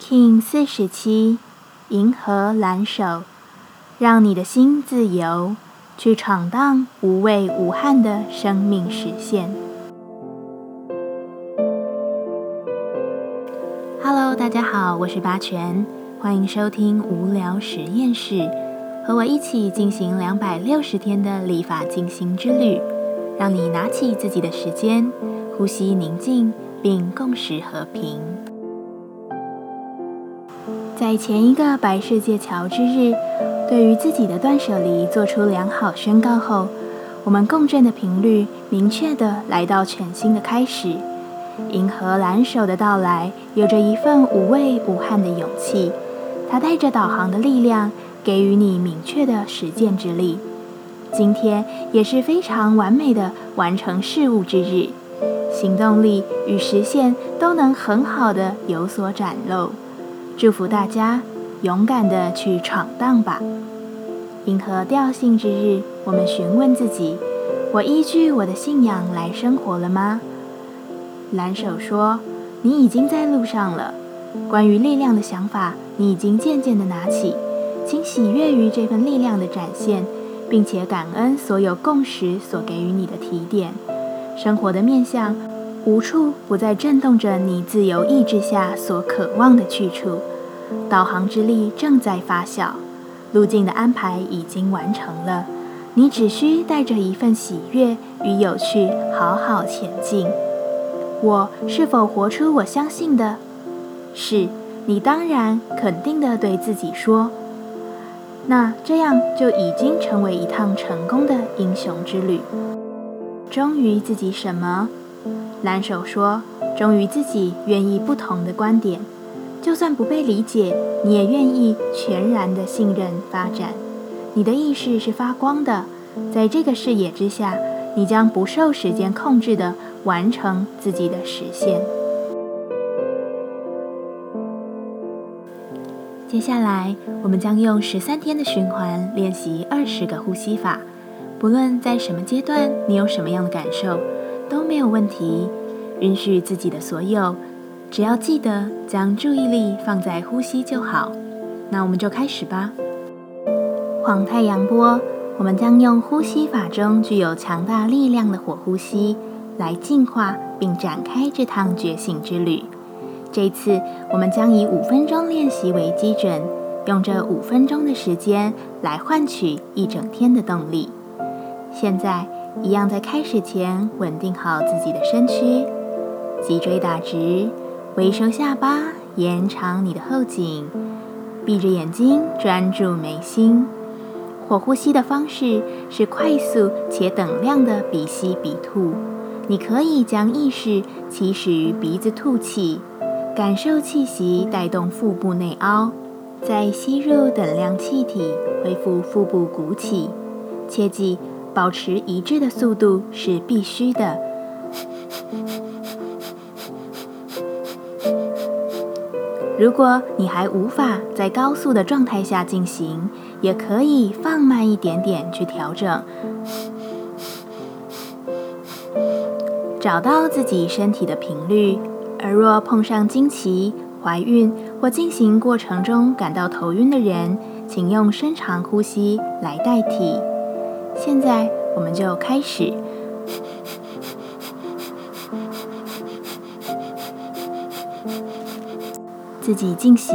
King 四十七，银河蓝手，让你的心自由，去闯荡无畏无憾的生命实现。Hello，大家好，我是八全，欢迎收听无聊实验室，和我一起进行两百六十天的立法进行之旅，让你拿起自己的时间，呼吸宁静，并共识和平。在前一个白世界桥之日，对于自己的断舍离做出良好宣告后，我们共振的频率明确的来到全新的开始。银河蓝手的到来，有着一份无畏无憾的勇气，它带着导航的力量，给予你明确的实践之力。今天也是非常完美的完成事物之日，行动力与实现都能很好的有所展露。祝福大家勇敢的去闯荡吧！银河调性之日，我们询问自己：我依据我的信仰来生活了吗？蓝手说：你已经在路上了。关于力量的想法，你已经渐渐的拿起，请喜悦于这份力量的展现，并且感恩所有共识所给予你的提点。生活的面向。无处不在震动着你自由意志下所渴望的去处，导航之力正在发酵，路径的安排已经完成了，你只需带着一份喜悦与有趣，好好前进。我是否活出我相信的？是，你当然肯定的对自己说，那这样就已经成为一趟成功的英雄之旅。忠于自己什么？蓝手说：“忠于自己，愿意不同的观点，就算不被理解，你也愿意全然的信任发展。你的意识是发光的，在这个视野之下，你将不受时间控制的完成自己的实现。”接下来，我们将用十三天的循环练习二十个呼吸法。不论在什么阶段，你有什么样的感受。都没有问题，允许自己的所有，只要记得将注意力放在呼吸就好。那我们就开始吧。黄太阳波，我们将用呼吸法中具有强大力量的火呼吸来净化并展开这趟觉醒之旅。这次我们将以五分钟练习为基准，用这五分钟的时间来换取一整天的动力。现在。一样，在开始前稳定好自己的身躯，脊椎打直，微收下巴，延长你的后颈，闭着眼睛专注眉心。火呼吸的方式是快速且等量的鼻吸鼻吐。你可以将意识起始于鼻子吐气，感受气息带动腹部内凹，再吸入等量气体，恢复腹部鼓起。切记。保持一致的速度是必须的。如果你还无法在高速的状态下进行，也可以放慢一点点去调整，找到自己身体的频率。而若碰上经期、怀孕或进行过程中感到头晕的人，请用深长呼吸来代替。现在我们就开始，自己进行。